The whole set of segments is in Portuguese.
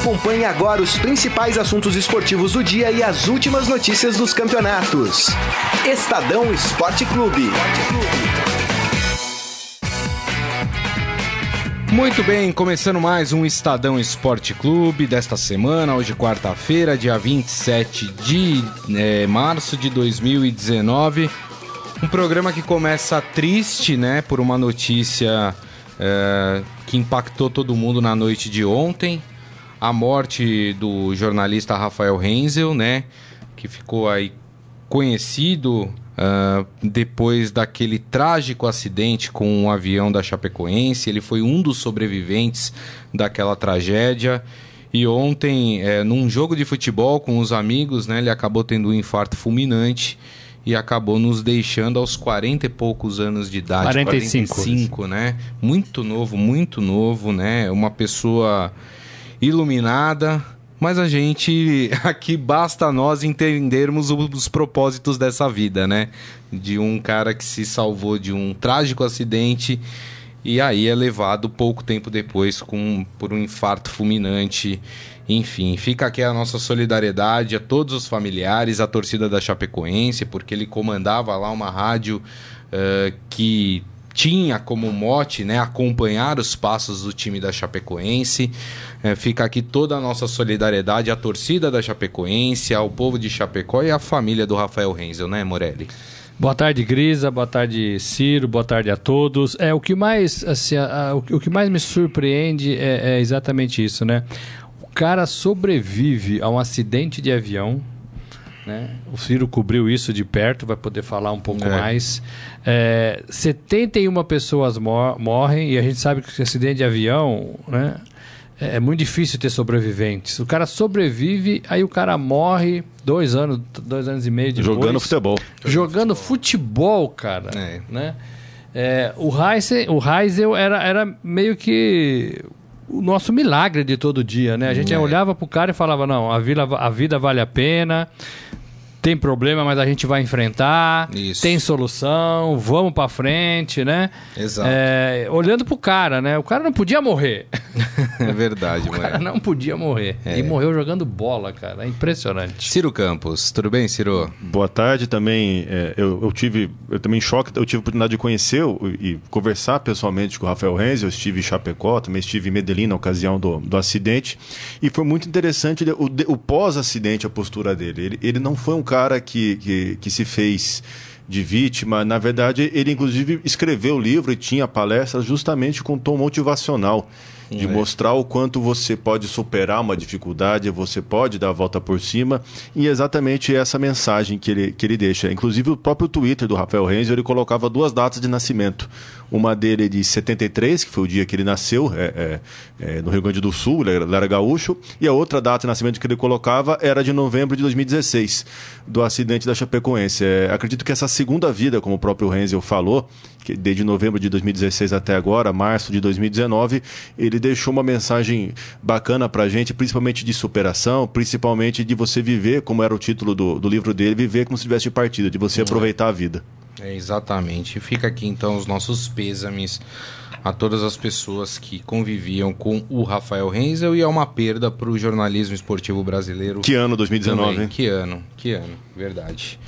Acompanhe agora os principais assuntos esportivos do dia e as últimas notícias dos campeonatos. Estadão Esporte Clube. Muito bem, começando mais um Estadão Esporte Clube desta semana, hoje quarta-feira, dia 27 de é, março de 2019. Um programa que começa triste, né, por uma notícia é, que impactou todo mundo na noite de ontem. A morte do jornalista Rafael Renzel, né, que ficou aí conhecido Uh, depois daquele trágico acidente com um avião da Chapecoense. Ele foi um dos sobreviventes daquela tragédia. E ontem, é, num jogo de futebol com os amigos, né, ele acabou tendo um infarto fulminante e acabou nos deixando aos 40 e poucos anos de idade. 45. 45, né? Muito novo, muito novo, né? Uma pessoa iluminada, mas a gente aqui basta nós entendermos os propósitos dessa vida, né? De um cara que se salvou de um trágico acidente e aí é levado pouco tempo depois com, por um infarto fulminante. Enfim, fica aqui a nossa solidariedade a todos os familiares, a torcida da Chapecoense, porque ele comandava lá uma rádio uh, que tinha como mote né, acompanhar os passos do time da Chapecoense. É, fica aqui toda a nossa solidariedade à torcida da Chapecoense, ao povo de Chapecó e à família do Rafael Renzel, né, Morelli? Boa tarde, Grisa. Boa tarde, Ciro. Boa tarde a todos. É o que mais, assim, a, a, o, que mais me surpreende é, é exatamente isso, né? O cara sobrevive a um acidente de avião né? O Ciro cobriu isso de perto, vai poder falar um pouco é. mais. É, 71 pessoas mor morrem e a gente sabe que acidente de avião né, é, é, muito difícil ter sobreviventes. O cara sobrevive, aí o cara morre dois anos, dois anos e meio depois. Jogando futebol. Jogando futebol, cara. É. Né? É, o Heisel, o Heisel era, era meio que o nosso milagre de todo dia, né? A gente olhava pro cara e falava, não, a, vida, a vida vale a pena, tem problema, mas a gente vai enfrentar, Isso. tem solução, vamos para frente, né? Exato. É, olhando pro cara, né? O cara não podia morrer. É verdade, O cara não podia morrer. É. E morreu jogando bola, cara. É impressionante. Ciro Campos, tudo bem, Ciro? Boa tarde também. É, eu, eu, tive, eu também em choque, eu tive a oportunidade de conhecer e conversar pessoalmente com o Rafael Renz. Eu estive em Chapecó, também estive em Medellín na ocasião do, do acidente. E foi muito interessante o, o pós-acidente, a postura dele. Ele, ele não foi um cara que, que, que se fez de vítima. Na verdade, ele inclusive escreveu o livro e tinha palestras justamente com tom motivacional de é. mostrar o quanto você pode superar uma dificuldade, você pode dar a volta por cima, e exatamente essa mensagem que ele, que ele deixa. Inclusive, o próprio Twitter do Rafael Renzo, ele colocava duas datas de nascimento. Uma dele é de 73, que foi o dia que ele nasceu, é, é, é, no Rio Grande do Sul, ele era gaúcho, e a outra data de nascimento que ele colocava era de novembro de 2016, do acidente da Chapecoense. É, acredito que essa segunda vida, como o próprio Renzel falou, desde novembro de 2016 até agora, março de 2019, ele deixou uma mensagem bacana para a gente, principalmente de superação, principalmente de você viver, como era o título do, do livro dele, viver como se tivesse partido, de você aproveitar a vida. É, exatamente. Fica aqui então os nossos pêsames a todas as pessoas que conviviam com o Rafael Renzel e é uma perda para o jornalismo esportivo brasileiro. Que ano 2019? Também. Que ano, que ano, verdade.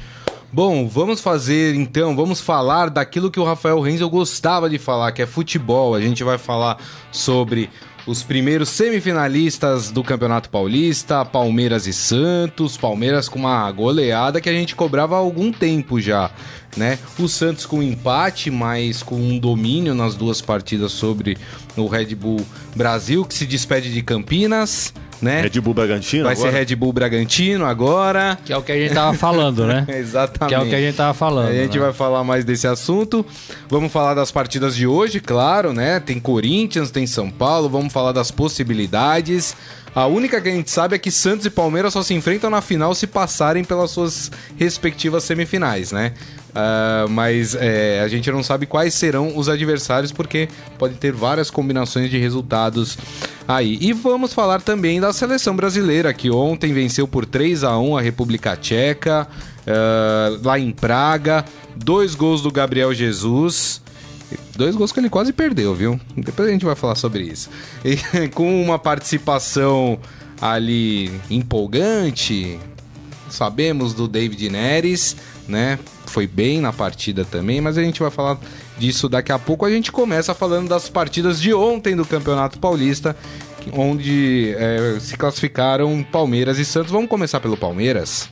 Bom, vamos fazer então, vamos falar daquilo que o Rafael Renzel gostava de falar, que é futebol. A gente vai falar sobre os primeiros semifinalistas do Campeonato Paulista, Palmeiras e Santos, Palmeiras com uma goleada que a gente cobrava há algum tempo já, né? O Santos com empate, mas com um domínio nas duas partidas sobre o Red Bull Brasil, que se despede de Campinas né? Red Bull Bragantino Vai agora? ser Red Bull Bragantino agora. Que é o que a gente tava falando, né? Exatamente. Que é o que a gente tava falando. A gente né? vai falar mais desse assunto. Vamos falar das partidas de hoje, claro, né? Tem Corinthians, tem São Paulo, vamos falar das possibilidades. A única que a gente sabe é que Santos e Palmeiras só se enfrentam na final se passarem pelas suas respectivas semifinais, né? Uh, mas é, a gente não sabe quais serão os adversários porque pode ter várias combinações de resultados aí. E vamos falar também da seleção brasileira que ontem venceu por 3 a 1 a República Tcheca uh, lá em Praga, dois gols do Gabriel Jesus. Dois gols que ele quase perdeu, viu? Depois a gente vai falar sobre isso. E, com uma participação ali empolgante. Sabemos do David Neres, né? Foi bem na partida também, mas a gente vai falar disso daqui a pouco. A gente começa falando das partidas de ontem do Campeonato Paulista, onde é, se classificaram Palmeiras e Santos. Vamos começar pelo Palmeiras.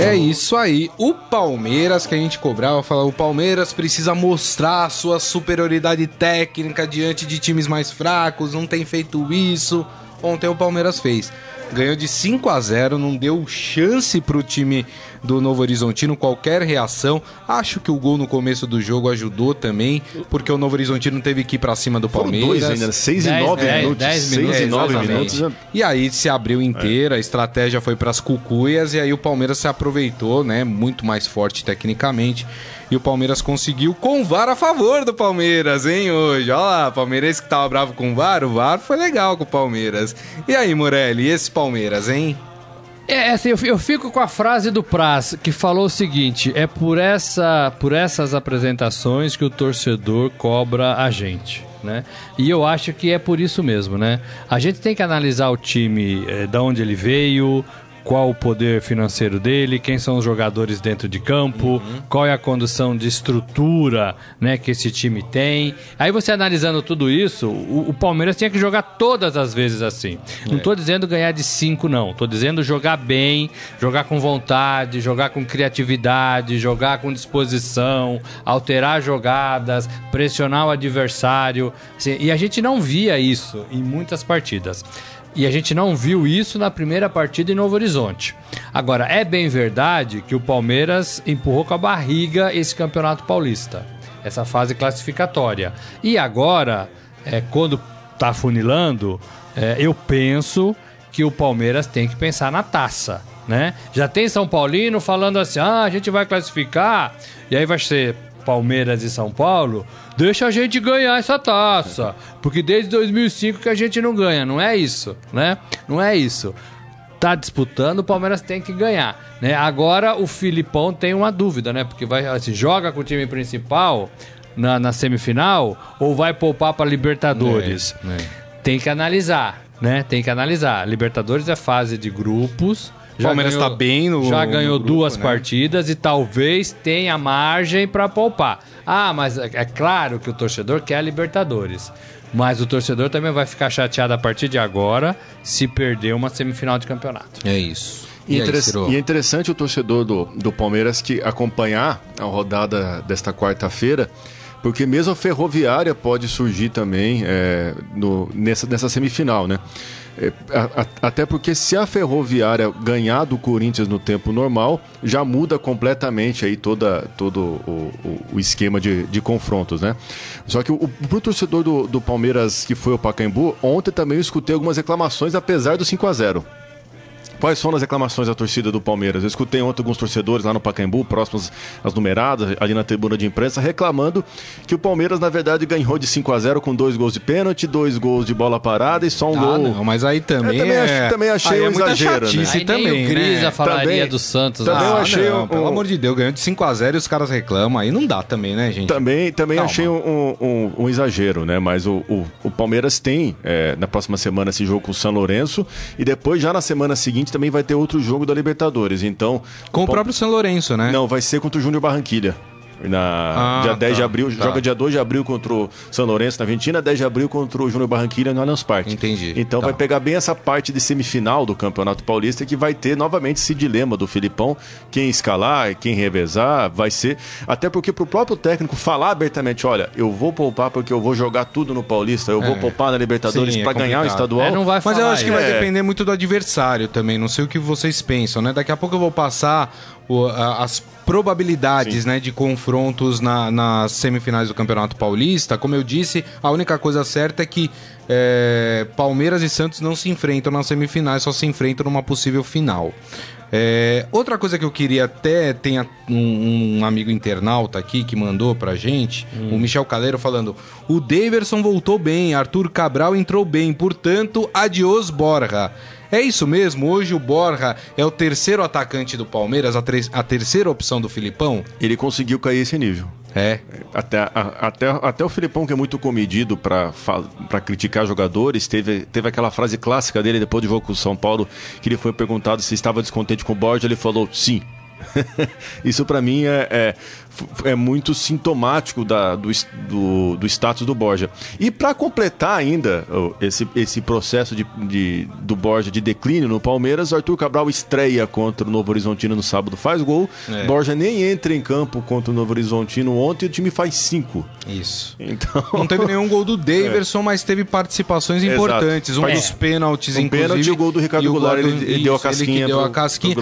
É isso aí. O Palmeiras que a gente cobrava, falava, o Palmeiras precisa mostrar sua superioridade técnica diante de times mais fracos, não tem feito isso. Ontem o Palmeiras fez. Ganhou de 5 a 0, não deu chance pro time do Novo Horizontino qualquer reação. Acho que o gol no começo do jogo ajudou também, porque o Novo Horizontino teve que ir pra cima do Palmeiras. Foram dois ainda, 6 e 9 minutos. 10 minutos, 6 e 9 exatamente. minutos. E aí se abriu inteira, a estratégia foi pras cucuias e aí o Palmeiras se aproveitou, né? Muito mais forte tecnicamente. E o Palmeiras conseguiu com o VAR a favor do Palmeiras, hein, hoje. Olha lá, Palmeirense que tava bravo com o VAR, o VAR foi legal com o Palmeiras. E aí, Morelli, e esse Palmeiras, hein? É, assim, eu, eu fico com a frase do Praz, que falou o seguinte: é por, essa, por essas apresentações que o torcedor cobra a gente. Né? E eu acho que é por isso mesmo, né? A gente tem que analisar o time, eh, da onde ele veio, qual o poder financeiro dele, quem são os jogadores dentro de campo, qual é a condição de estrutura né, que esse time tem. Aí você analisando tudo isso, o, o Palmeiras tinha que jogar todas as vezes assim. Não tô dizendo ganhar de cinco, não. Tô dizendo jogar bem, jogar com vontade, jogar com criatividade, jogar com disposição, alterar jogadas, pressionar o adversário. Assim, e a gente não via isso em muitas partidas. E a gente não viu isso na primeira partida em Novo Horizonte. Agora, é bem verdade que o Palmeiras empurrou com a barriga esse campeonato paulista, essa fase classificatória. E agora, é, quando tá funilando, é, eu penso que o Palmeiras tem que pensar na taça. Né? Já tem São Paulino falando assim: ah, a gente vai classificar, e aí vai ser Palmeiras e São Paulo, deixa a gente ganhar essa taça. Porque desde 2005 que a gente não ganha, não é isso, né? Não é isso. Tá disputando, o Palmeiras tem que ganhar, né? Agora o Filipão tem uma dúvida, né? Porque vai assim, joga com o time principal na, na semifinal ou vai poupar para Libertadores. É, é. Tem que analisar, né? Tem que analisar. Libertadores é fase de grupos. O Palmeiras tá bem no- Já no ganhou grupo, duas né? partidas e talvez tenha margem para poupar. Ah, mas é é claro que o torcedor quer a Libertadores. Mas o torcedor também vai ficar chateado a partir de agora se perder uma semifinal de campeonato. É isso. E, E, aí, e é interessante o torcedor do, do Palmeiras que acompanhar a rodada desta quarta-feira, porque mesmo a Ferroviária pode surgir também é, no- nessa, nessa semifinal, né? É, até porque se a Ferroviária ganhar do Corinthians no tempo normal, já muda completamente aí toda, todo o, o- o esquema de, de confrontos, né? Só que o, pro torcedor do, do Palmeiras que foi ao Pacaembu, ontem também eu escutei algumas reclamações, apesar do 5 a 0 Quais foram as reclamações da torcida do Palmeiras? Eu escutei ontem alguns torcedores lá no Pacaembu, próximos às numeradas, ali na tribuna de imprensa, reclamando que o Palmeiras, na verdade, ganhou de 5 a 0 com dois gols de pênalti, dois gols de bola parada e só um Ah, gol. não, mas aí também, Eu também é... ach- também achei aí é um muita exagero, né? chatice também, nem o Grisa né? falaria Também- do Santos. também ah, achei não, um- pelo um- amor de Deus, ganhou de 5x0 e os caras reclamam. Aí não dá também, né, gente? Também, também Calma. achei um, um- um exagero, né? Mas o, o, o Palmeiras tem é, na próxima semana esse jogo com o São Lourenço e depois, já na semana seguinte, também vai ter outro jogo da Libertadores. Então. Com o próprio São Lourenço, né? Não, vai ser contra o Júnior Barranquilha. Na Ah, dia 10 de tá, abril, tá. joga dia 2 de abril contra o São Lourenço na Argentina, 10 de abril contra o Júnior Barranquilla no Allianz Parque. Entendi, Então tá. vai pegar bem essa parte de semifinal do Campeonato Paulista que vai ter novamente esse dilema do Filipão, quem escalar, quem revezar, vai ser, até porque pro próprio técnico falar abertamente, olha, eu vou poupar porque eu vou jogar tudo no Paulista, eu vou É. poupar na Libertadores é pra ganhar o estadual. É, não vai Mas falar eu acho que isso. vai É. depender muito do adversário também. Não sei o que vocês pensam, né? Daqui a pouco eu vou passar o- a- as probabilidades né, de confrontos na- nas semifinais do Campeonato Paulista. Como eu disse, a única coisa certa é que é, Palmeiras e Santos não se enfrentam nas semifinais, só se enfrentam numa possível final. É, outra coisa que eu queria até tem um, um amigo internauta aqui que mandou pra gente, o Michel Caleiro falando: o Daverson voltou bem, Arthur Cabral entrou bem, portanto, adiós Borja. É isso mesmo? Hoje o Borja é o terceiro atacante do Palmeiras, a, tre- a terceira opção do Filipão? Ele conseguiu cair esse nível. É. Até, a- até, até o Filipão, que é muito comedido pra criticar jogadores, teve, teve aquela frase clássica dele depois do jogo com o São Paulo, que ele foi perguntado se estava descontente com o Borja, ele falou sim. Isso pra mim é, é, é muito sintomático da, do, do, do status do Borja. E pra completar ainda esse, esse processo de, de- do Borja de declínio no Palmeiras, Arthur Cabral estreia contra o Novo Horizontino no sábado, faz gol. É. Borja nem entra em campo contra o Novo Horizontino ontem e o time faz cinco. Isso. Então. Não teve nenhum gol do Daverson, mas teve participações Exato. importantes. Um Faz- dos pênaltis, Um inclusive. pênalti e o gol do Ricardo e Goulart, ele- ele deu a casquinha deu pro- a casquinha.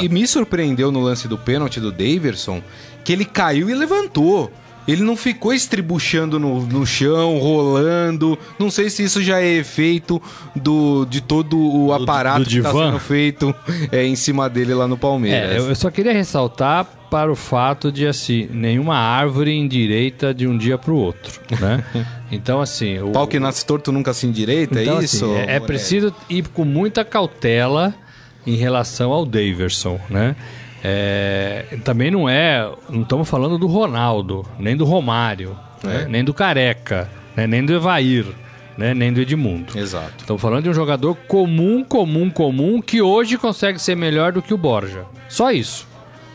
E, e me surpreendeu no lance do pênalti do Daverson que ele caiu e levantou. Ele não ficou estribuchando no, no chão, rolando. Não sei se isso já é efeito do, de todo o aparato do que está sendo feito é, em cima dele lá no É, Palmeiras. eu, eu só queria ressaltar para o fato de, assim, nenhuma árvore endireita de um dia para o outro, né? Então, assim... O, Pau que nasce torto nunca se endireita, então, é assim, isso? é, é Moreira? preciso ir com muita cautela em relação ao Daverson, né? É, também não é... Não estamos falando do Ronaldo, nem do Romário, né? É. nem do Careca, né? nem do Evair, né? nem do Edmundo. Exato. Estamos falando de um jogador comum, comum, comum, que hoje consegue ser melhor do que o Borja. Só isso,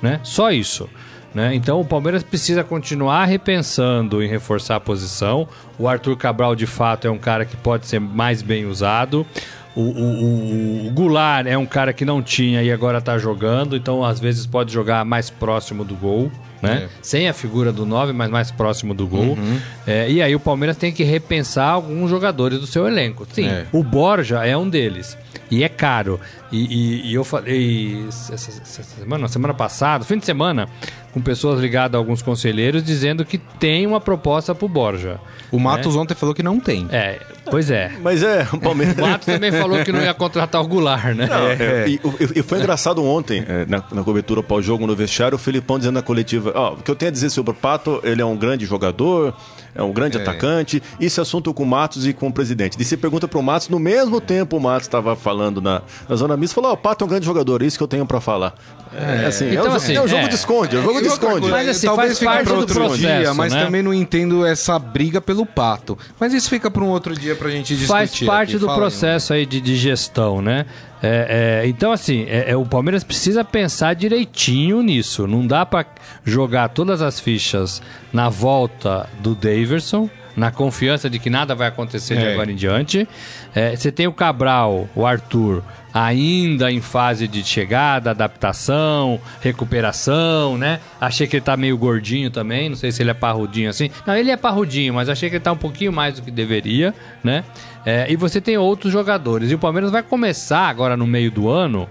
né? Só isso. Né? Então o Palmeiras precisa continuar repensando em reforçar a posição. O Arthur Cabral, de fato, é um cara que pode ser mais bem usado. O, o, o- Goulart é um cara que não tinha e agora está jogando, então às vezes pode jogar mais próximo do gol. Né? É. Sem a figura do 9, mas mais próximo do gol. É, e aí o Palmeiras tem que repensar alguns jogadores do seu elenco. Sim, É. o Borja é um deles. E é caro. E, e- e eu falei essa, essa semana, semana passada, fim de semana, com pessoas ligadas a alguns conselheiros dizendo que tem uma proposta pro Borja. O Matos ontem falou que não tem. É, pois é. Mas é, o Palmeiras. O Matos também falou que não ia contratar o Goulart, né? Não, é, E, e- e foi engraçado ontem, é, na, na cobertura pós-jogo no vestiário, o Felipão dizendo na coletiva: Ó, o que eu tenho a dizer sobre o Pato, ele é um grande jogador, é um grande É. atacante. É assunto com o Matos e com o presidente. E você pergunta pro Matos, no mesmo tempo o Matos estava falando na, na zona mista, falou: Ó, o Pato é um grande jogador, é isso que eu tenho pra falar. É, assim, Então, é, o, assim, é o jogo é. de esconde, é o jogo de E esconde. Mas, assim, talvez faz fique do outro processo, dia, mas né? também não entendo essa briga pelo pato. Mas isso fica para um outro dia pra gente discutir. faz parte aqui. do processo aí de, de gestão, né? É, é, então, assim, é, é, o Palmeiras precisa pensar direitinho nisso. Não dá pra jogar todas as fichas na volta do Daverson, na confiança de que nada vai acontecer de É. agora em diante. É, você tem o Cabral, o Arthur, ainda em fase de chegada, adaptação, recuperação, né? Achei que ele tá meio gordinho também, não sei se ele é parrudinho assim. Não, ele é parrudinho, mas achei que ele tá um pouquinho mais do que deveria, né? É, e você tem outros jogadores. E o Palmeiras vai começar agora no meio do ano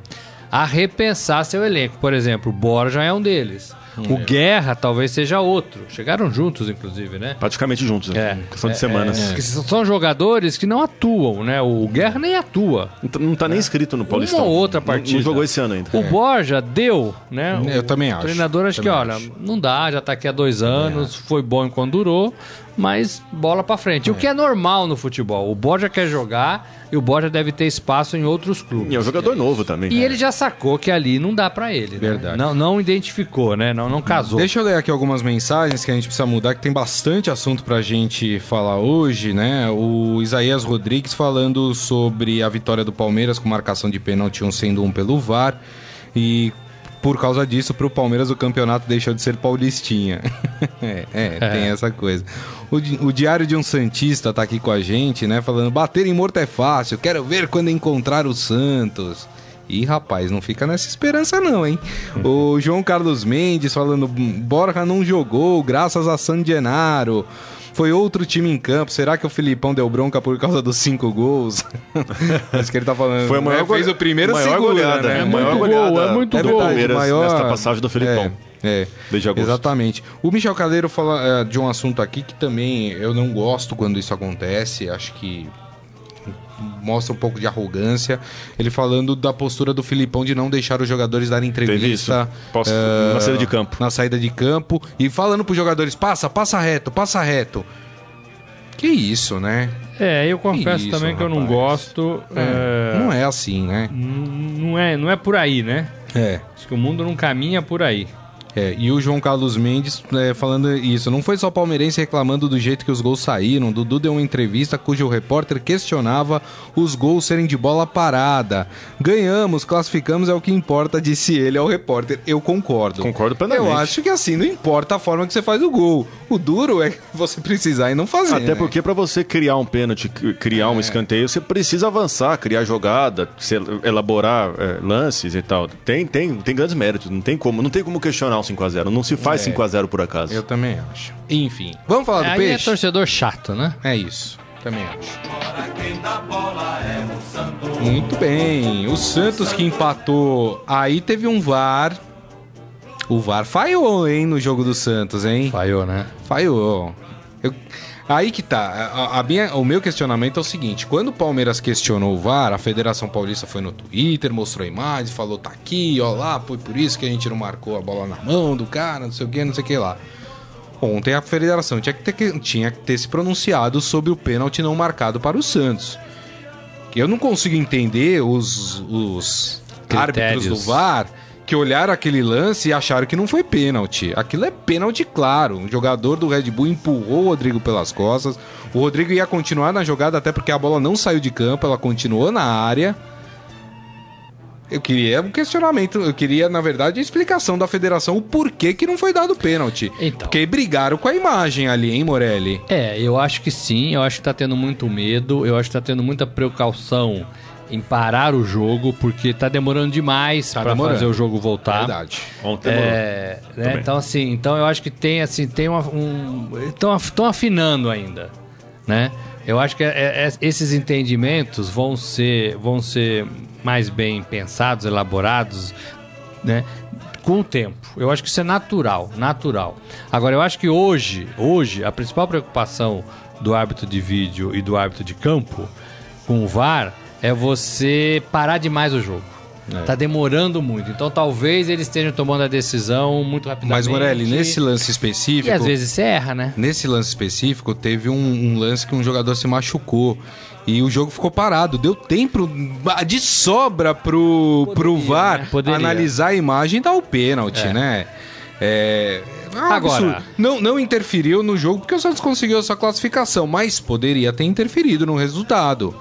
a repensar seu elenco. Por exemplo, o Borja é um deles. O Guerra talvez seja outro. Chegaram juntos, inclusive, né? Praticamente juntos, né? É. questão de É, semanas. é, são jogadores que não atuam, né? O Guerra nem atua. Não tá- Não tá nem inscrito no Paulistão. Uma ou outra Não- partida. Não, jogou esse ano ainda. O Borja deu, né? Eu O também acho. treinador acho que, Também olha, acho. não dá, já tá aqui há dois anos, foi bom enquanto durou, mas bola pra frente. O que é normal no futebol. O Borja quer jogar e o Borja deve ter espaço em outros clubes. E é um jogador novo também. E ele já sacou que ali não dá pra ele. né? Verdade. Não, não identificou, né? Não, não casou. Deixa eu ler aqui algumas mensagens que a gente precisa mudar, que tem bastante assunto pra gente falar hoje, né? O Isaías Rodrigues falando sobre a vitória do Palmeiras com marcação de pênalti, um sendo um pelo VAR. E por causa disso, pro Palmeiras o campeonato deixou de ser paulistinha. é, é, tem essa coisa. O, o Diário de um Santista tá aqui com a gente, né? Falando, bater em morto é fácil, quero ver quando encontrar o Santos. Ih, rapaz, não fica nessa esperança não, hein? O João Carlos Mendes falando, Borja não jogou, graças a San Genaro. Foi outro time em campo. Será que o Filipão deu bronca por causa dos cinco gols? Acho que ele tá falando. Foi a maior né? Fez gole- o primeiro maior segura, goleada, né? é muito maior gol, goleada é muito do gol. Palmeiras maior- nesta passagem do Filipão. É, é. Exatamente. O Michel Caldeiro fala é, de um assunto aqui que também eu não gosto quando isso acontece. Acho que mostra um pouco de arrogância. Ele falando da postura do Filipão de não deixar os jogadores darem entrevista isso. Posso- eh, na saída de campo. Na saída de campo e falando pros jogadores: passa, passa reto, passa reto. Que isso, né? É, eu confesso isso, também que eu não rapaz. gosto. É, é, Não é assim, né? Não é, não é por aí, né? É. Acho que o mundo não caminha por aí. É, e o João Carlos Mendes é, falando isso. Não foi só palmeirense reclamando do jeito que os gols saíram. Dudu deu uma entrevista cujo repórter questionava os gols serem de bola parada. Ganhamos, classificamos, é o que importa, disse ele ao repórter. Eu concordo. Concordo plenamente. Eu acho que assim, não importa a forma que você faz o gol. O duro é você precisar e não fazer. Até né? porque para você criar um pênalti, criar um escanteio, você precisa avançar, criar jogada, elaborar é, lances e tal. Tem, tem, tem grandes méritos, não tem como, não tem como questionar um 5 a 0 Não se faz É. 5 a 0 por acaso. Eu também acho. Enfim, vamos falar do Aí é peixe? torcedor chato, né? É isso, também acho. Muito bem. O Santos que empatou. Aí teve um VAR. O VAR falhou, hein, no jogo do Santos, hein? Falhou, né? Falhou. Eu- Aí que tá. A- a minha- o meu questionamento é o seguinte: quando o Palmeiras questionou o VAR, a Federação Paulista foi no Twitter, mostrou a imagem, falou: tá aqui, ó lá, foi por isso que a gente não marcou a bola na mão do cara, não sei o que, não sei o que lá. Ontem a federação tinha que, ter, tinha que ter se pronunciado sobre o pênalti não marcado para o Santos. Eu não consigo entender os, os árbitros do. VAR que olharam aquele lance e acharam que não foi pênalti. Aquilo é pênalti claro. Um jogador do Red Bull empurrou o Rodrigo pelas costas. O Rodrigo ia continuar na jogada até porque a bola não saiu de campo, ela continuou na área. Eu queria um questionamento, eu queria, na verdade, a explicação da federação o porquê que não foi dado pênalti. Então. Porque brigaram com a imagem ali, hein, Morelli? É, eu acho que sim, eu acho que tá tendo muito medo, eu acho que tá tendo muita precaução em parar o jogo, porque tá demorando demais Tá demorando. fazer o jogo voltar. Verdade. Ontem. É, né, então assim, então eu acho que tem assim, tem uma, um, estão afinando ainda, né? Eu acho que é- é- esses entendimentos vão ser, vão ser mais bem pensados, elaborados, né? Com o tempo. Eu acho que isso é natural, natural. Agora, eu acho que hoje, hoje, a principal preocupação do árbitro de vídeo e do árbitro de campo com o VAR é você parar demais o jogo. É. Tá demorando muito. Então talvez eles estejam tomando a decisão muito rapidamente. Mas, Morelli, nesse lance específico. E às vezes você erra, né? Nesse lance específico, teve um, um lance que um jogador se machucou. E o jogo ficou parado. Deu tempo de sobra pro, pro Poderia, VAR né? Poderia. analisar a imagem e dar o pênalti, É. né? É. é Agora- absurdo. Não, não interferiu no jogo porque o Santos conseguiu essa classificação, mas poderia ter interferido no resultado.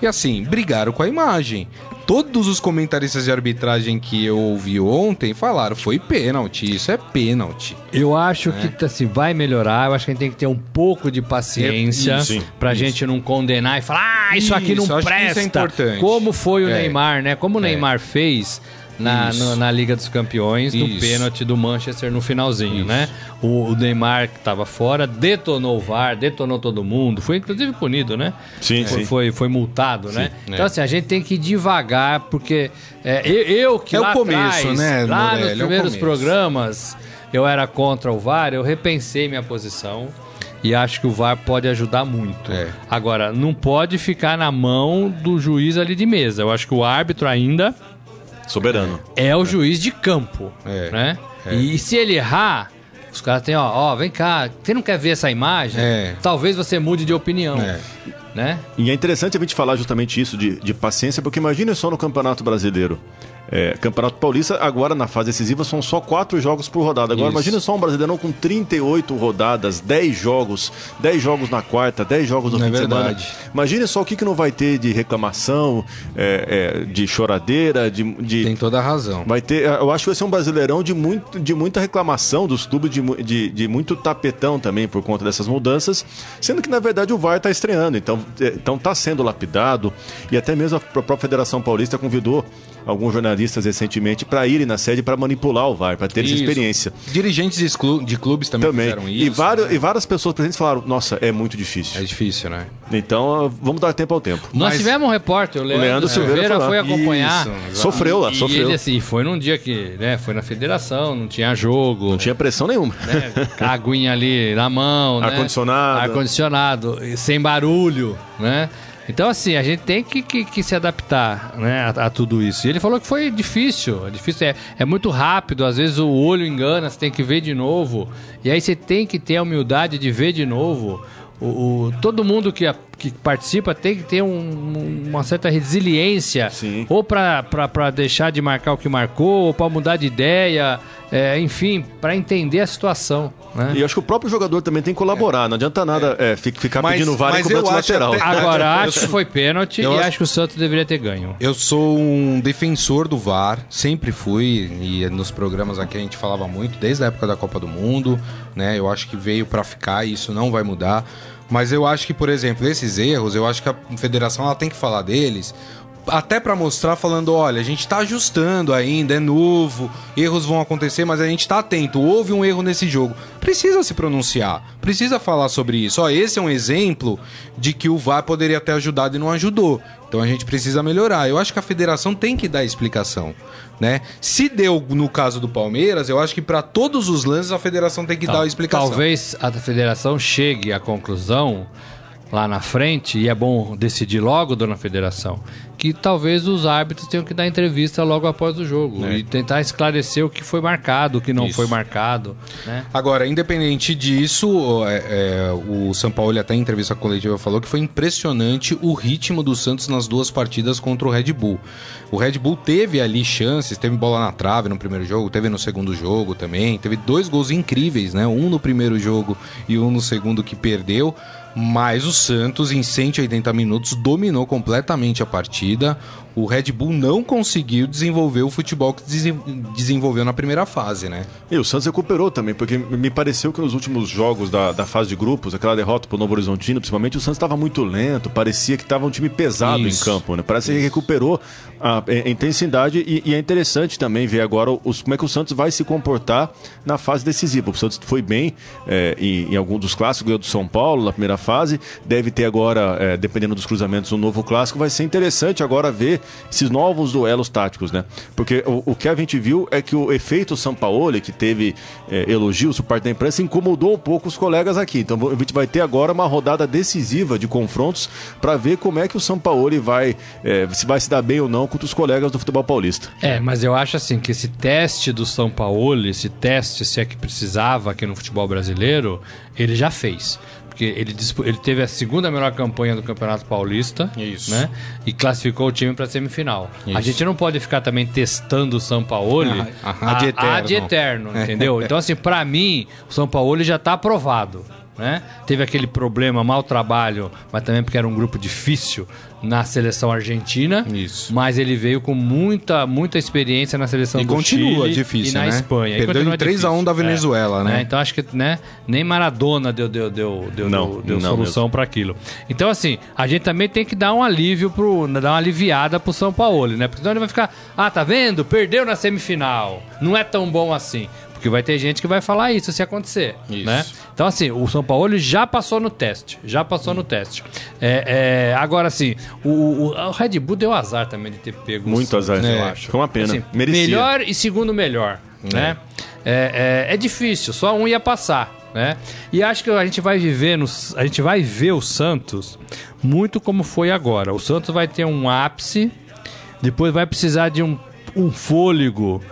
E assim, brigaram com a imagem. Todos os comentaristas de arbitragem que eu ouvi ontem falaram: foi pênalti, isso é pênalti. Eu acho que assim, vai melhorar. Eu acho que a gente tem que ter um pouco de paciência Isso, sim, pra isso. gente não condenar e falar, ah, isso aqui Isso, não acho que isso é presta. importante. Como foi o É. Neymar, né? Como o É. Neymar fez na, no- na Liga dos Campeões, no Isso. pênalti do Manchester no finalzinho, Isso. né? O, o Neymar que tava fora detonou o VAR, detonou todo mundo. Foi inclusive punido, né? Sim, foi, sim. Foi, foi multado, né? é. Então, assim, a gente tem que ir devagar, porque é, eu, eu que É o lá começo, atrás, né, lá Morelli? É nos o primeiros programas, eu era contra o VAR, eu repensei minha posição e acho que o VAR pode ajudar muito. É. Agora, não pode ficar na mão do juiz ali de mesa. Eu acho que o árbitro ainda Soberano. é o juiz de campo, É. né? É. E, se ele errar, os caras têm, ó, ó, vem cá, você não quer ver essa imagem? É. Talvez você mude de opinião, É. né? E é interessante a gente falar justamente isso de, de paciência, porque imagine só no Campeonato Brasileiro. É, Campeonato Paulista, agora na fase decisiva, são só quatro jogos por rodada. Agora, Isso. imagine só um Brasileirão com 38 rodadas, 10 jogos, 10 jogos na quarta, 10 jogos no É fim de verdade. semana. Imagine só o que, que não vai ter de reclamação, é, é, de choradeira, de. de- Tem toda a razão. Vai ter, eu acho que vai ser um brasileirão de, muito, de muita reclamação dos clubes, de, de, de muito tapetão também por conta dessas mudanças, sendo que na verdade o VAR está estreando, então é, então está sendo lapidado e até mesmo a pró- própria Federação Paulista convidou alguns jornalistas recentemente para irem na sede para manipular o VAR, para ter essa experiência Dirigentes de clu- de clubes também, também. fizeram isso. e, vários, né? e várias pessoas presentes falaram: Nossa, é muito difícil. É difícil, né? Então vamos dar tempo ao tempo. Nós Mas- tivemos um repórter, o Leandro, Leandro Silveira Silveira, foi acompanhar. Isso. Sofreu lá, e sofreu. ele assim, foi num dia que, né, foi na federação, não tinha jogo, Não tinha pressão nenhuma. né, aguinha ali na mão, né? Ar-condicionado. Ar-condicionado, e sem barulho, né? Então, assim, a gente tem que, que, que se adaptar né, a, a tudo isso. E ele falou que foi difícil. É difícil, é, é muito rápido. Às vezes o olho engana, você tem que ver de novo. E aí você tem que ter a humildade de ver de novo. O, o- todo mundo que, a- que participa tem que ter um- uma certa resiliência. Sim. Ou para deixar de marcar o que marcou, ou para mudar de ideia. É, enfim, para entender a situação. Né? E acho que o próprio jogador também tem que colaborar. Não adianta nada é, ficar Mas- pedindo VAR e mas cobrar eu acho lateral. até- Agora, acho que foi pênalti eu e acho- acho que o Santos deveria ter ganho. Eu sou um defensor do VAR, sempre fui, e nos programas aqui a gente falava muito, desde a época da Copa do Mundo, né? Eu acho que veio pra ficar e isso não vai mudar. Mas eu acho que, por exemplo, esses erros, eu acho que a federação ela tem que falar deles, até pra mostrar falando, olha, a gente tá ajustando ainda, é novo, erros vão acontecer, mas a gente tá atento. Houve um erro nesse jogo. Precisa se pronunciar, precisa falar sobre isso. Ó, esse é um exemplo de que o VAR poderia ter ajudado e não ajudou. Então a gente precisa melhorar. Eu acho que a federação tem que dar explicação, né? Se deu no caso do Palmeiras, eu acho que pra todos os lances a federação tem que dar a explicação. Talvez a federação chegue à conclusão lá na frente, e é bom decidir logo, dona federação, que talvez os árbitros tenham que dar entrevista logo após o jogo e tentar esclarecer o que foi marcado, o que não É. Isso. foi marcado, né? Agora, independente disso, é, é, o São Paulo até em entrevista coletiva falou que foi impressionante o ritmo do Santos nas duas partidas contra o Red Bull. O Red Bull teve ali chances, teve bola na trave no primeiro jogo, teve no segundo jogo também, teve dois gols incríveis, né? Um no primeiro jogo e um no segundo que perdeu. Mas o Santos, em 180 minutos, dominou completamente a partida. O Red Bull não conseguiu desenvolver o futebol que desen- desenvolveu na primeira fase, né? E o Santos recuperou também, porque me pareceu que nos últimos jogos da, da fase de grupos, aquela derrota pro Novo Horizontino, principalmente, o Santos estava muito lento, parecia que estava um time pesado Isso. em campo, né? Parece que recuperou a, a intensidade e, e é interessante também ver agora os, como é que o Santos vai se comportar na fase decisiva. O Santos foi bem é, em, em algum dos clássicos, ganhou do São Paulo na primeira fase, deve ter agora, é, dependendo dos cruzamentos, um novo clássico. Vai ser interessante agora ver esses novos duelos táticos, né? Porque o, o que a gente viu é que o efeito Sampaoli, que teve é, elogios por parte da imprensa, incomodou um pouco os colegas aqui. Então a gente vai ter agora uma rodada decisiva de confrontos para ver como é que o Sampaoli vai, é, se vai se dar bem ou não contra os colegas do futebol paulista. É, mas eu acho assim que esse teste do São Paulo, esse teste, se é que precisava aqui no futebol brasileiro, ele já fez. Porque ele, ele teve a segunda melhor campanha do Campeonato Paulista, Isso. né? E classificou o time para semifinal. A Isso. gente não pode ficar também testando o São Paulo Ah, ah, ad eterno. ad eterno, entendeu? Então assim, para mim, o São Paulo já tá aprovado. Né? Teve aquele problema, mau trabalho, mas também porque era um grupo difícil na seleção argentina. Isso. Mas ele veio com muita, muita experiência na seleção E do continua Chile difícil, e na né? Espanha. Perdeu de 3 a 1 da. Venezuela, né? Então acho que né, nem Maradona deu, deu, deu, deu, Não, deu, deu não solução para aquilo. Então assim, a gente também tem que dar um alívio pro, dar uma aliviada pro São Paulo, né? Porque senão ele vai ficar, ah, tá vendo? Perdeu na semifinal. Não é tão bom assim. Porque vai ter gente que vai falar isso se acontecer, Isso. né? Então, assim, o São Paulo já passou no teste. Já passou no teste. É, é, agora, assim, o, o, o Red Bull deu azar também de ter pego o Muito Santos, azar, eu é. acho. Foi uma pena. Assim, Merecia. melhor e segundo melhor, né? É, é, é difícil, só um ia passar, né? E acho que a gente vai viver, no, a gente vai ver o Santos muito como foi agora. O Santos vai ter um ápice, depois vai precisar de um, um fôlego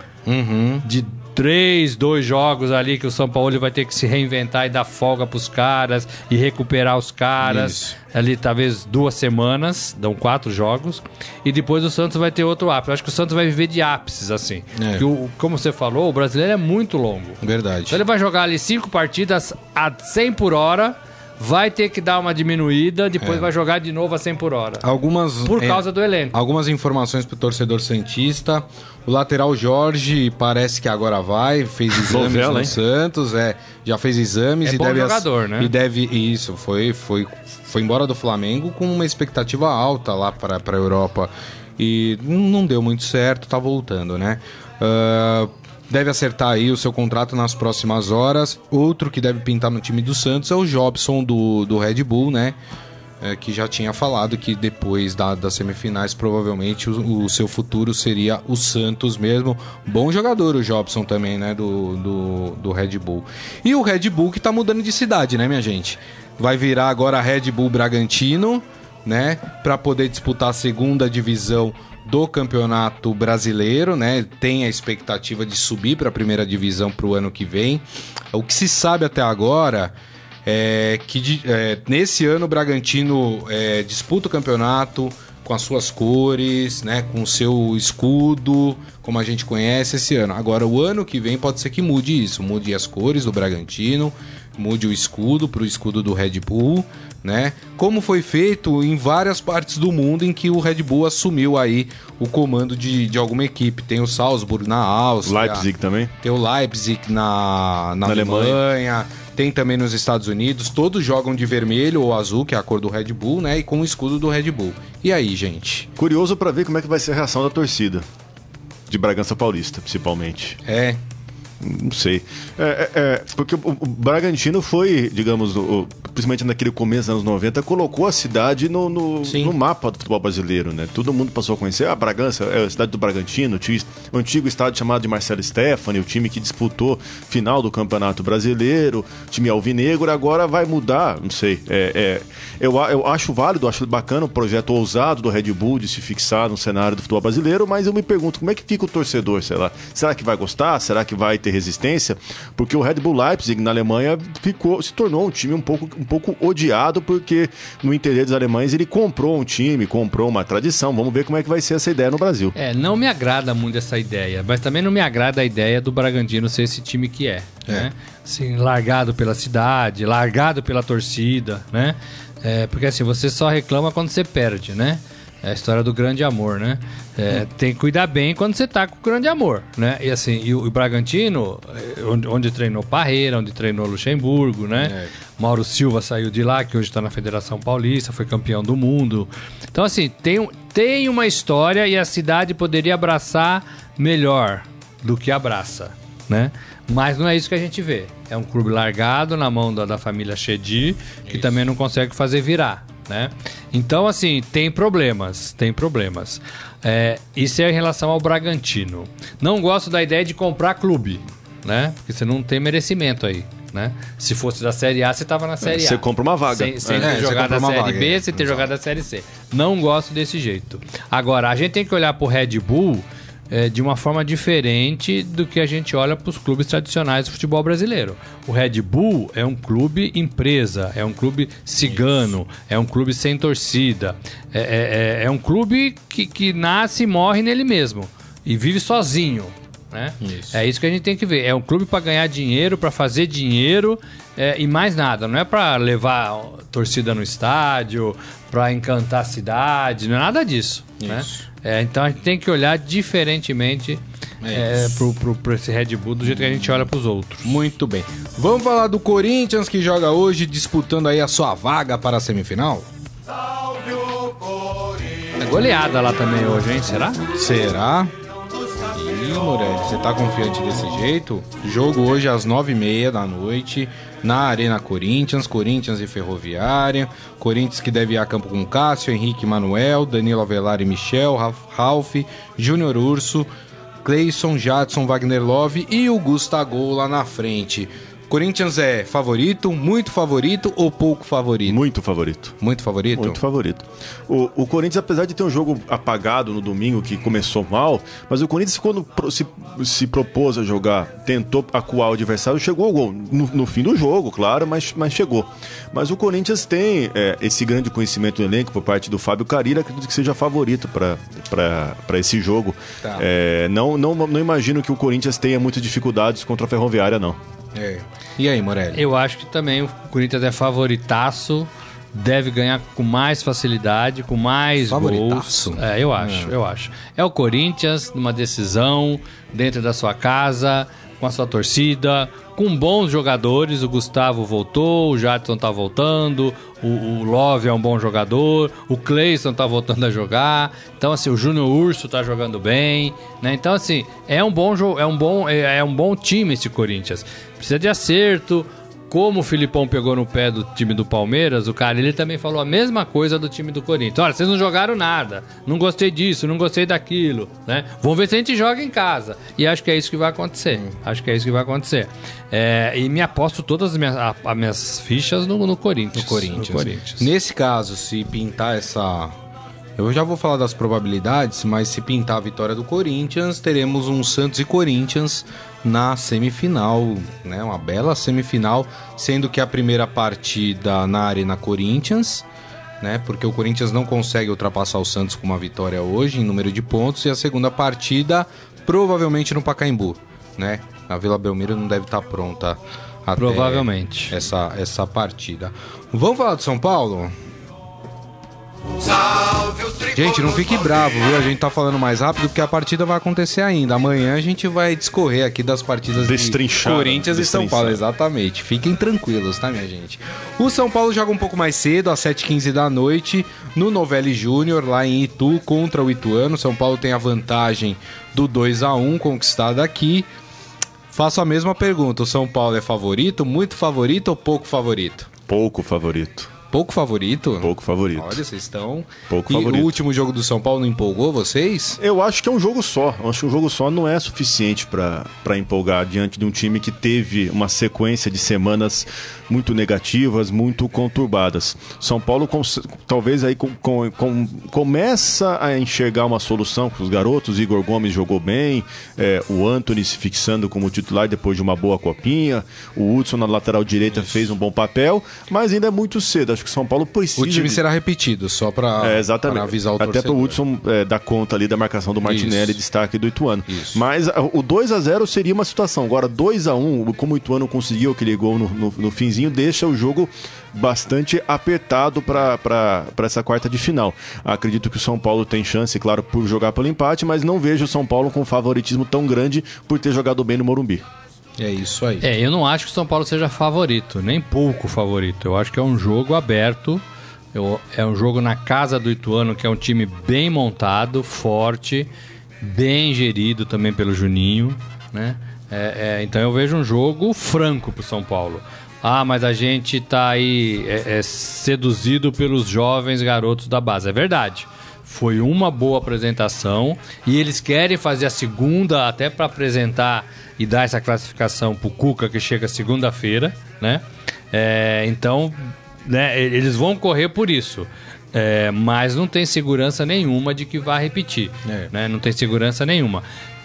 de três, dois jogos ali que o São Paulo vai ter que se reinventar e dar folga pros caras e recuperar os caras. Isso. Ali talvez duas semanas, dão quatro jogos. E depois o Santos vai ter outro ápice. Eu acho que o Santos vai viver de ápices, assim. É. O- como você falou, o brasileiro é muito longo. Verdade. Então ele vai jogar ali cinco partidas a 100 por hora, vai ter que dar uma diminuída, depois vai jogar de novo a 100 por hora. Algumas Por é, causa do elenco. Algumas informações pro torcedor santista. O lateral Jorge parece que agora vai, fez exames Novela, no hein? Santos, é, já fez exames É e bom deve jogador, né? E deve isso, foi foi foi embora do Flamengo com uma expectativa alta lá para para Europa e não deu muito certo, tá voltando, né? Ah, deve acertar aí o seu contrato nas próximas horas. Outro que deve pintar no time do Santos é o Jobson do, do Red Bull, né? é, que já tinha falado que depois da- das semifinais provavelmente o, o seu futuro seria o Santos mesmo. Bom jogador o Jobson também, né, do, do, do Red Bull. E o Red Bull que tá mudando de cidade, né, minha gente? Vai virar agora Red Bull Bragantino, né, para poder disputar a segunda divisão do Campeonato Brasileiro, né? Tem a expectativa de subir para a primeira divisão para o ano que vem. O que se sabe até agora é que é, nesse ano o Bragantino é, disputa o campeonato, com as suas cores, né, com o seu escudo, como a gente conhece esse ano. Agora, o ano que vem pode ser que mude isso, mude as cores do Bragantino, mude o escudo para o escudo do Red Bull, né? Como foi feito em várias partes do mundo em que o Red Bull assumiu aí o comando de, de alguma equipe. Tem o Salzburg na Áustria, Leipzig também. tem o Leipzig na, na, Na Alemanha. Alemanha. tem também nos Estados Unidos. Todos jogam de vermelho ou azul, que é a cor do Red Bull, né? E com o escudo do Red Bull. E aí, gente? Curioso pra ver como é que vai ser a reação da torcida. De Bragança Paulista, principalmente. É, Não sei. É, é, é, porque o, Bragantino foi, digamos, o- principalmente naquele começo dos anos 90, colocou a cidade no, no, no mapa do futebol brasileiro, né? Todo mundo passou a conhecer. Ah, Bragança é a cidade do Bragantino, o antigo estádio chamado de Marcelo Stefani, o time que disputou final do Campeonato Brasileiro, time alvinegro, agora vai mudar, não sei. É, é, eu, a- eu acho válido, acho bacana o projeto ousado do Red Bull de se fixar no cenário do futebol brasileiro, mas eu me pergunto como é que fica o torcedor, sei lá. Será que vai gostar? Será que vai ter resistência? Porque o Red Bull Leipzig na Alemanha ficou, se tornou um time um pouco, um pouco odiado, porque no interesse dos alemães ele comprou um time, comprou uma tradição. Vamos ver como é que vai ser essa ideia no Brasil. É, não me agrada muito essa ideia, mas também não me agrada a ideia do Bragantino ser esse time que é, né? Assim, largado pela cidade, largado pela torcida, né? É, porque assim, você só reclama quando você perde, né? É a história do grande amor, né? É, Tem que cuidar bem quando você tá com o grande amor, né? E assim, e o, o Bragantino, é, onde, onde treinou Parreira, onde treinou Luxemburgo, né? Mauro Silva saiu de lá, que hoje está na Federação Paulista, foi campeão do mundo. Então, assim, tem, tem uma história e a cidade poderia abraçar melhor do que abraça, né? Mas não é isso que a gente vê. É um clube largado na mão da, da família Chedi, que também não consegue fazer virar, né? Então, assim, tem problemas, tem problemas. É, isso é em relação ao Bragantino. Não gosto da ideia de comprar clube, né? Porque você não tem merecimento aí, né? Se fosse da Série A, você tava na Série A. Você compra uma vaga. Sem, sem É, ter você jogado a Série vaga, B, é. sem ter Exato. jogado a Série C. Não gosto desse jeito. Agora, a gente tem que olhar pro Red Bull é, de uma forma diferente do que a gente olha para os clubes tradicionais do futebol brasileiro. O Red Bull é um clube empresa, é um clube cigano, é um clube sem torcida, é, é- é- é um clube que, que nasce e morre nele mesmo e vive sozinho. Né? Isso. É isso que a gente tem que ver. É um clube para ganhar dinheiro, para fazer dinheiro é, e mais nada. Não é para levar torcida no estádio, para encantar a cidade, não é nada disso. Né? É, então a gente tem que olhar diferentemente É é, pro, pro, pro esse Red Bull do jeito que a gente olha pros outros. Muito bem. Vamos falar do Corinthians que joga hoje disputando aí a sua vaga para a semifinal? É goleada lá também hoje, hein? Será? Será? Ih, Morelli, você tá confiante desse jeito? Jogo hoje às nove e meia da noite na Arena Corinthians, Corinthians e Ferroviária. Corinthians que deve ir a campo com Cássio, Henrique Manuel, Danilo Avelar e Michel, Ralf, Júnior Urso, Cleison, Jadson, Wagner Love e o Gustavo lá na frente. Corinthians é favorito, muito favorito ou pouco favorito? Muito favorito. Muito favorito? Muito favorito. O, o Corinthians, apesar de ter um jogo apagado no domingo que começou mal, mas o Corinthians, quando se, se propôs a jogar, tentou acuar o adversário, chegou ao gol. No, no fim do jogo, claro, mas, mas chegou. Mas o Corinthians tem é, esse grande conhecimento do elenco por parte do Fábio Carira, acredito que seja favorito para esse jogo. Tá. É, não, não, não imagino que o Corinthians tenha muitas dificuldades contra a Ferroviária, não. É. E aí, Morelli? Eu acho que também o Corinthians é favoritaço, deve ganhar com mais facilidade, com mais Favoritaço? gols. É, eu acho, eu acho. É o Corinthians numa decisão dentro da sua casa, com a sua torcida, com bons jogadores. O Gustavo voltou, o Jadson tá voltando, o, o Love é um bom jogador, o Cleison tá voltando a jogar. Então assim, o Júnior Urso tá jogando bem, né? Então assim, é um bom jogo, é um bom é, é um bom time esse Corinthians. Precisa de acerto, como o Filipão pegou no pé do time do Palmeiras, o cara ele também falou a mesma coisa do time do Corinthians. Olha, vocês não jogaram nada, não gostei disso, não gostei daquilo, né? Vamos ver se a gente joga em casa. E acho que é isso que vai acontecer. Acho que é isso que vai acontecer. É, e me aposto todas as minhas, a- as minhas fichas no, no Corinthians. No Corinthians. No Corinthians. Nesse caso, se pintar essa. Eu já vou falar das probabilidades, mas se pintar a vitória do Corinthians, teremos um Santos e Corinthians na semifinal, né? Uma bela semifinal, sendo que a primeira partida na Arena Corinthians né? Porque o Corinthians não consegue ultrapassar o Santos com uma vitória hoje em número de pontos e a segunda partida provavelmente no Pacaembu, né? A Vila Belmiro não deve estar pronta até Provavelmente. essa essa partida. Vamos falar do São Paulo? Gente, não fique bravo, viu? A gente tá falando mais rápido porque a partida vai acontecer ainda. Amanhã a gente vai discorrer aqui das partidas de Corinthians e São. Paulo, exatamente. Fiquem tranquilos, tá, minha gente? O São Paulo joga um pouco mais cedo, às 7h15 da noite, no Novelli Júnior, lá em Itu, contra o Ituano. São Paulo tem a vantagem do 2 a 1 conquistada aqui. Faço a mesma pergunta: o São Paulo é favorito, muito favorito ou pouco favorito? Pouco favorito. Pouco favorito? Pouco favorito. Olha, vocês estão. Pouco e favorito. o último jogo do São Paulo não empolgou vocês? Eu acho que é um jogo só. Eu acho que um jogo só não é suficiente para empolgar diante de um time que teve uma sequência de semanas muito negativas, muito conturbadas. São Paulo cons- talvez aí com- com- com- começa a enxergar uma solução com os garotos. Igor Gomes jogou bem, é, o Anthony se fixando como titular depois de uma boa copinha, o Hudson na lateral direita fez um bom papel, mas ainda é muito cedo. Acho que São Paulo precisa. O time de- será repetido, só pra, é, exatamente. pra avisar o Até torcedor. pro Hudson é, dar conta ali da marcação do Martinelli, Isso. destaque do Ituano. Isso. Mas a- o 2 a 0 seria uma situação. Agora, 2 a 1 como o Ituano conseguiu aquele gol no, no, no finzinho, deixa o jogo bastante apertado para essa quarta de final. Acredito que o São Paulo tem chance, claro, por jogar pelo empate, mas não vejo o São Paulo com favoritismo tão grande por ter jogado bem no Morumbi. É isso aí. É, eu não acho que o São Paulo seja favorito, nem pouco favorito. Eu acho que é um jogo aberto. Eu- é um jogo na casa do Ituano, que é um time bem montado, forte, bem gerido também pelo Juninho, né? É, é, então eu vejo um jogo franco pro São Paulo. Ah, mas a gente tá aí é, é, seduzido pelos jovens garotos da base. É verdade. Foi uma boa apresentação e eles querem fazer a segunda até para apresentar e dar essa classificação pro Cuca que chega segunda-feira, né? É, então, né, eles vão correr por isso. É, mas não tem segurança nenhuma de que vai repetir. É. né? Não tem segurança nenhuma.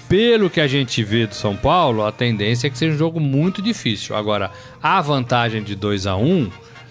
Pelo que a gente vê do São Paulo, a tendência é que seja um jogo muito difícil. Agora, a vantagem de 2 a 1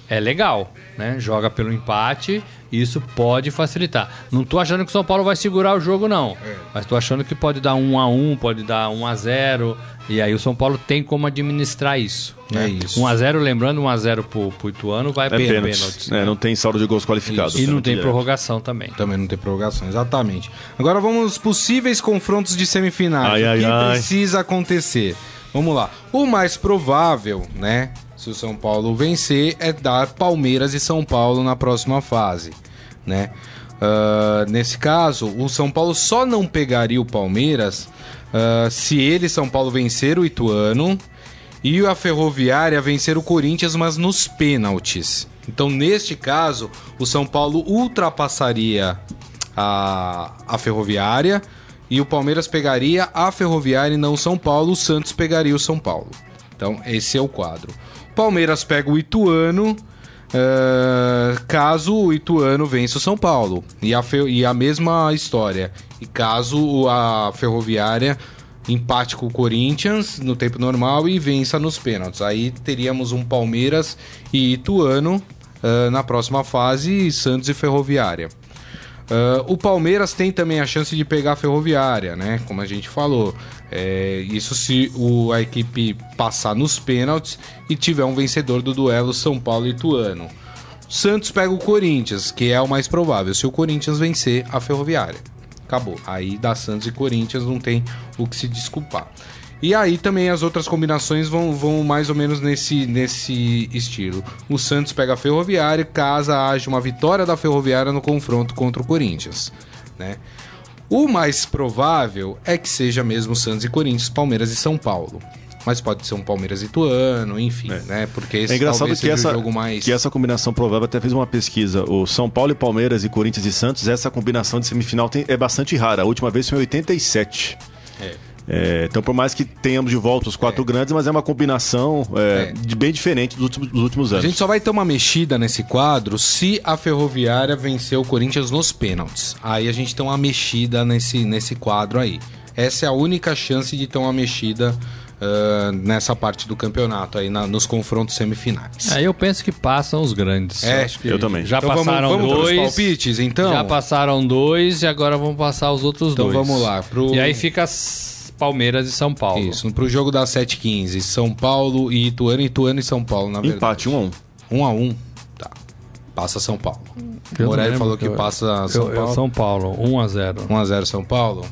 é legal, né? Joga pelo empate, isso pode facilitar. Não tô achando que o São Paulo vai segurar o jogo não, mas tô achando que pode dar 1 a 1, pode dar 1 a 0, e aí o São Paulo tem como administrar isso. né? É isso. 1 a 0, lembrando, 1 a 0 pro, pro Ituano vai É para pênalti. pênaltis. É, não tem saldo de gols qualificados. E não Pênalti tem direto. prorrogação também. Também não tem prorrogação, exatamente. Agora vamos aos possíveis confrontos de semifinais. Ai, o ai, que ai. precisa acontecer? Vamos lá. O mais provável, né? Se o São Paulo vencer, é dar Palmeiras e São Paulo na próxima fase, né? Ah, nesse caso, o São Paulo só não pegaria o Palmeiras ah, se ele, São Paulo, vencer o Ituano e a Ferroviária vencer o Corinthians, mas nos pênaltis. Então, neste caso, o São Paulo ultrapassaria a, a Ferroviária e o Palmeiras pegaria a Ferroviária e não o São Paulo. O Santos pegaria o São Paulo. Então, esse é o quadro. Palmeiras pega o Ituano. ah, caso o Ituano vença o São Paulo. E a, e a mesma história. E caso a Ferroviária empate com o Corinthians no tempo normal e vença nos pênaltis. Aí teríamos um Palmeiras e Ituano ah, na próxima fase, Santos e Ferroviária. Ah, o Palmeiras tem também a chance de pegar a Ferroviária, né? Como a gente falou. É, isso se o, a equipe passar nos pênaltis e tiver um vencedor do duelo São Paulo e. Santos pega o Corinthians, que é o mais provável. Se o Corinthians vencer a Ferroviária. Acabou. Aí dá Santos e Corinthians, não tem o que se desculpar. E aí também as outras combinações vão, vão mais ou menos nesse, nesse estilo. O Santos pega a Ferroviária, caso haja uma vitória da Ferroviária no confronto contra o Corinthians, né? O mais provável é que seja mesmo Santos e Corinthians, Palmeiras e São Paulo. Mas pode ser um Palmeiras e Ituano, enfim, né? Porque esse É engraçado que essa, mais... que essa combinação provável, até fiz uma pesquisa. O São Paulo e Palmeiras e Corinthians e Santos, essa combinação de semifinal tem- é bastante rara. A última vez foi em 87. É. É, então, por mais que tenhamos de volta os quatro grandes, mas é uma combinação é, É. de- bem diferente dos últimos, dos últimos A anos. gente só vai ter uma mexida nesse quadro se a Ferroviária vencer o Corinthians nos pênaltis. Aí a gente tem uma mexida nesse, nesse quadro aí. Essa é a única chance de ter uma mexida uh, nessa parte do campeonato, aí na, nos confrontos semifinais. Aí eu penso que passam os grandes. É, acho que eu também. Já Então passaram vamos, vamos dois. palpites, então? Já passaram dois e agora vão passar os outros Então dois. vamos lá, pro- E aí fica Palmeiras e São Paulo. Isso, pro jogo das 7h15, São Paulo e Ituano, Ituano e São Paulo, na verdade. Empate 1 a 1 Um a um. Tá. Passa São Paulo. Eu O Morelli falou que eu- passa São eu, eu- Paulo. São Paulo, 1 a 0 1x0 São Paulo.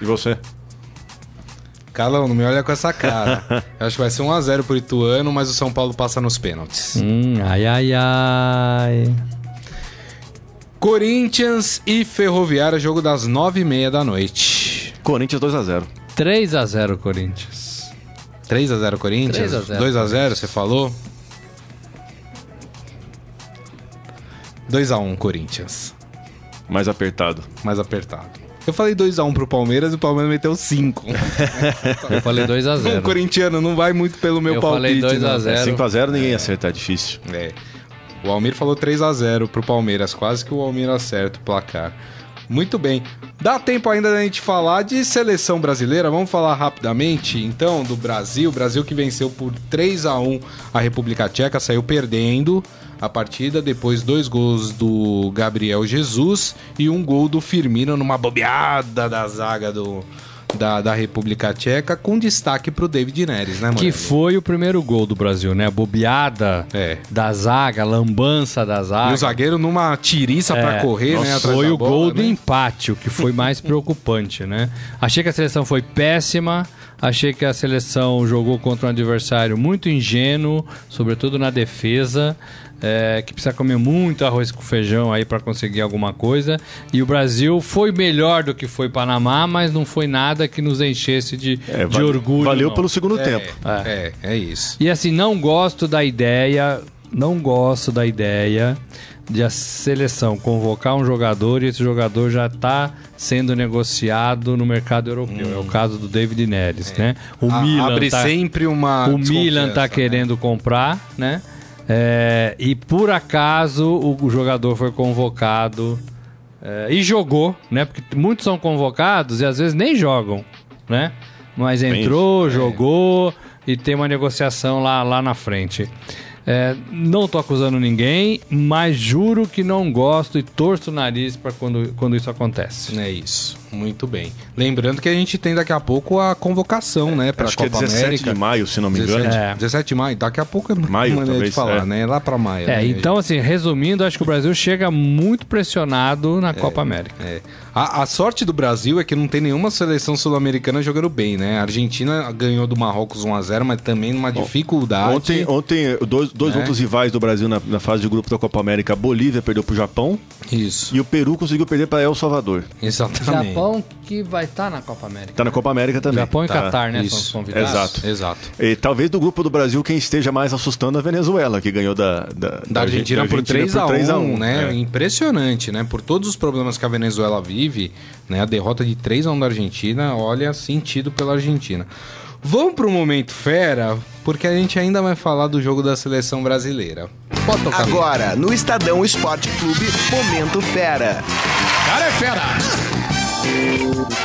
E você? Calão, não me olha com essa cara. Eu acho que vai ser 1x0 pro Ituano, mas o São Paulo passa nos pênaltis. Hum, ai, ai, ai. Corinthians e Ferroviária, jogo das 9h30 da noite. Corinthians 2 a 0 3 a 0 Corinthians. 3x0 Corinthians? 3 a 0 2x0, você falou? 2x1 Corinthians. Mais apertado. Mais apertado. Eu falei 2x1 pro Palmeiras e o Palmeiras meteu 5. Eu falei 2 a O 0 corintiano não vai muito pelo meu Eu palpite. falei 2 a não. 0. 5 a 0 ninguém acerta, é difícil. É. O Almir falou 3 a 0 pro Palmeiras, quase que o Almir acerta o placar. Muito bem. Dá tempo ainda da gente falar de seleção brasileira. Vamos falar rapidamente, então, do Brasil. Brasil que venceu por 3 a 1 a República Tcheca, saiu perdendo a partida, depois dois gols do Gabriel Jesus e um gol do Firmino numa bobeada da zaga do, da, da República Tcheca, com destaque pro David Neres, né, Que Morelli? foi o primeiro gol do Brasil, né? A bobeada É. da zaga, a lambança da zaga. E o zagueiro numa tiriça É, correr, né? Atrás foi da o bola, gol do né? empate, o que foi mais preocupante, né? Achei que a seleção foi péssima, achei que a seleção jogou contra um adversário muito ingênuo, sobretudo na defesa, é, que precisa comer muito arroz com feijão aí para conseguir alguma coisa. E o Brasil foi melhor do que foi Panamá, mas não foi nada que nos enchesse de, É, de vale- orgulho. Valeu não. pelo segundo É, tempo. É, é isso. E assim, não gosto da ideia, não gosto da ideia de a seleção convocar um jogador e esse jogador já está sendo negociado no mercado europeu. É o caso do David Neres, né? O Hum. A- Milan abre tá, sempre uma. o Milan desconfiança, tá né? querendo comprar, né? É, e por acaso o, o jogador foi convocado é, e jogou, né? Porque muitos são convocados e às vezes nem jogam, né? Mas entrou, jogou e tem uma negociação lá, lá na frente. É, não tô acusando ninguém, mas juro que não gosto e torço o nariz para quando, quando isso acontece. É isso. Muito bem. Lembrando que a gente tem daqui a pouco a convocação, né? Pra Acho que é Copa 17 América. de maio, se não me engano. 17, É. 17 de maio. Daqui a pouco é Maio, maneira talvez, de falar, é. né? Lá pra maio. É, né? então assim, resumindo, acho que o Brasil chega muito pressionado na Copa América. É. A, a sorte do Brasil é que não tem nenhuma seleção sul-americana jogando bem, né? A Argentina ganhou do Marrocos 1x0, mas também numa dificuldade. Ontem, ontem dois, dois Né? outros rivais do Brasil na, na fase de grupo da Copa América, a Bolívia perdeu pro Japão Isso. e o Peru conseguiu perder para El Salvador. Exatamente. Japão que vai estar na Copa América. Tá na Copa América também. Japão e Tá. Catar, né? São isso. os convidados. Exato. Exato. E talvez do grupo do Brasil quem esteja mais assustando é a Venezuela, que ganhou da, da, Da Argentina, da por 3x1, 3 a 1, né? é. Impressionante, né? Por todos os problemas que a Venezuela vive, né? A derrota de 3x1 da Argentina, olha, sentido pela Argentina. Vamos pro momento fera, porque a gente ainda vai falar do jogo da seleção brasileira. Pode tocar. Agora, no Estadão Esporte Clube, Momento Fera.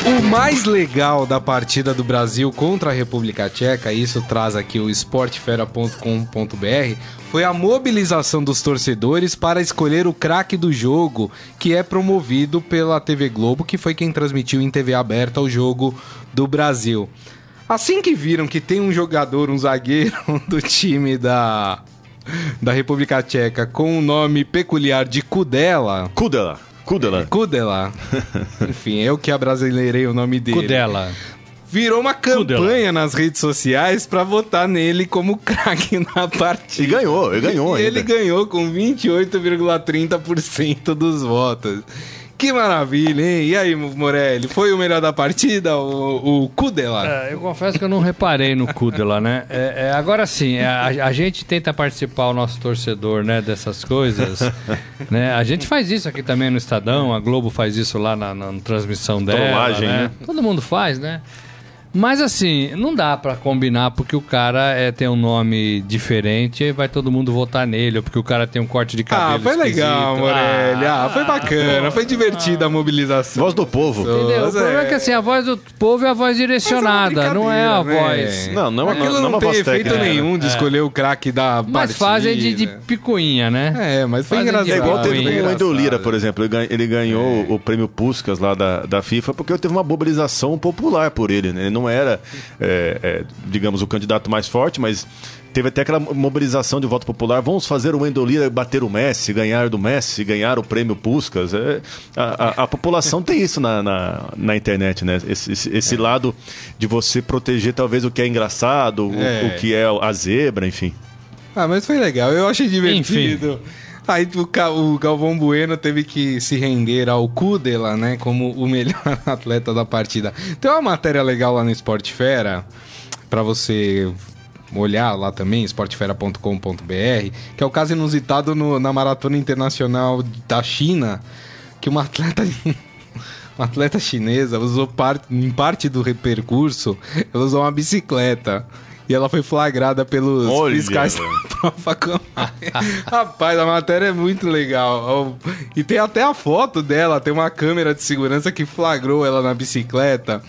O mais legal da partida do Brasil contra a República Tcheca, isso traz aqui o esportefera.com.br, foi a mobilização dos torcedores para escolher o craque do jogo, que é promovido pela TV Globo, que foi quem transmitiu em TV aberta o jogo do Brasil. Assim que viram que tem um jogador, um zagueiro do time da, da República Tcheca com o nome peculiar de Kudela, Kudela. Kudela. Kudela. Enfim, eu que abrasileirei o nome dele. Cudela. Virou uma campanha Kudela. nas redes sociais pra votar nele como craque na E partida. ganhou, ele ganhou E ainda. ele ganhou com 28,30% dos votos. Que maravilha, hein? E aí, Morelli, foi o melhor da partida, o, o Kudela? É, eu confesso que eu não reparei no Kudela, né? É, é, agora sim, é, a, a gente tenta participar, o nosso torcedor, né, dessas coisas. né? A gente faz isso aqui também no Estadão, a Globo faz isso lá na, na transmissão dela. Trollagem, né? né? Todo mundo faz, né? Mas assim, não dá pra combinar porque o cara é, tem um nome diferente e vai todo mundo votar nele, ou porque o cara tem um corte de cabelo Ah, foi legal. Morelli. Ah, foi bacana, foi divertida a mobilização. Voz do povo. Entendeu? O problema é que assim, a voz do povo é a voz direcionada, não é a voz. né? Não, não, é- Aquilo não, não, não é uma tem voz efeito técnica. nenhum de escolher o craque da Mas partida. fazem de, de picuinha, né? É, mas foi Fazem engraçado. É igual Ah, teve o. Wendel Lira, por exemplo. Ele ganhou o prêmio Puskas lá da, da FIFA porque teve uma mobilização popular por ele. Né? Ele não era, é, é, digamos, o candidato mais forte, mas teve até aquela mobilização de voto popular. Vamos fazer o Wendel Lira bater o Messi, ganhar do Messi, ganhar o prêmio Puskas. É, a, a- a população tem isso na, na, na internet, né? Esse, esse- esse lado de você proteger talvez o que é engraçado, o- É. o, que é a zebra, enfim. Ah, mas foi legal, eu achei divertido. Aí o, Galvão Bueno teve que se render ao Kudela, né? Como o melhor atleta da partida. Tem uma matéria legal lá no Esporte Fera, pra você olhar lá também, esportefera.com.br, que é o caso inusitado no- na Maratona Internacional da China, que uma atleta... Uma atleta chinesa usou parte, em parte do percurso, ela usou uma bicicleta. E ela foi flagrada pelos Olha, fiscais prova com Rapaz, a matéria é muito legal. E tem até a foto dela, tem uma câmera de segurança que flagrou ela na bicicleta.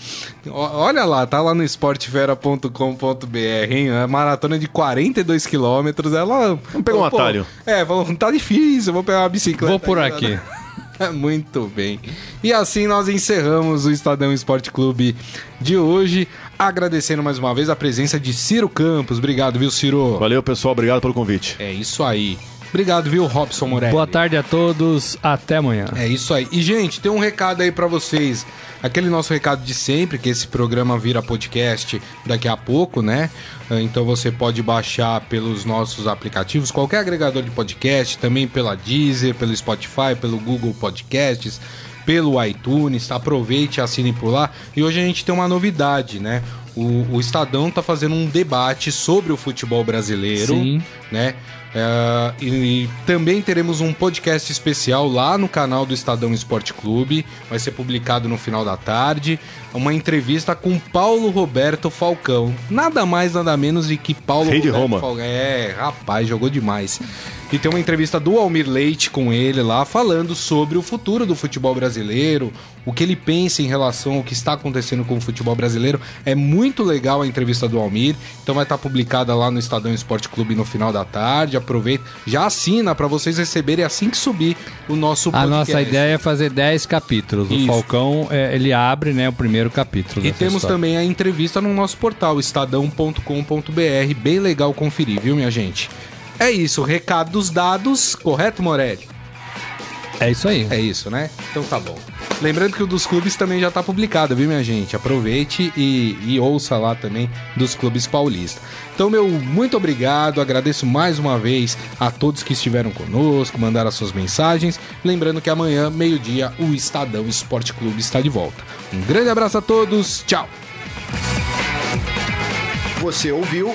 Olha lá, tá lá no esportefera.com.br, hein? É maratona de 42 quilômetros. Ela. Vamos pegar um atalho. É, falou, tá difícil, vou pegar uma bicicleta. Vou por aqui. Muito bem. E assim nós encerramos o Estadão Esporte Clube de hoje, agradecendo mais uma vez a presença de Ciro Campos. Obrigado, viu, Ciro? Valeu, pessoal. Obrigado pelo convite. É isso aí. Obrigado, viu, Robson Morelli? Boa tarde a todos, até amanhã. É isso aí. E, gente, tem um recado aí pra vocês. Aquele nosso recado de sempre, que esse programa vira podcast daqui a pouco, né? Ah, Então você pode baixar pelos nossos aplicativos, qualquer agregador de podcast, também pela Deezer, pelo Spotify, pelo Google Podcasts, pelo iTunes. Aproveite e assine por lá. E hoje a gente tem uma novidade, né? O, o Estadão tá fazendo um debate sobre o futebol brasileiro, Sim. né? É, e, e também teremos um podcast especial lá no canal do Estadão Esporte Clube. Vai ser publicado no final da tarde. Uma entrevista com Paulo Roberto Falcão. Nada mais, nada menos de que Paulo Rei de Roberto Roma. Falcão. É, rapaz, jogou demais. E tem uma entrevista do Almir Leite com ele lá, falando sobre o futuro do futebol brasileiro, o que ele pensa em relação ao que está acontecendo com o futebol brasileiro. É muito legal a entrevista do Almir, então vai estar publicada lá no Estadão Esporte Clube no final da tarde. Aproveita, já assina para vocês receberem assim que subir o nosso A podcast. nossa ideia é fazer 10 capítulos. Isso. O Falcão, é, ele abre né, o primeiro capítulo. E temos história. também a entrevista no nosso portal, estadão.com.br. Bem legal conferir, viu, minha gente? É isso, recados dados, correto, Morelli? É isso aí. É isso, né? Então tá bom. Lembrando que o dos clubes também já tá publicado, viu, minha gente? Aproveite e, e ouça lá também dos clubes paulistas. Então, meu muito obrigado, agradeço mais uma vez a todos que estiveram conosco, mandaram as suas mensagens. Lembrando que amanhã, meio-dia, o Estadão Esporte Clube está de volta. Um grande abraço a todos, tchau! Você ouviu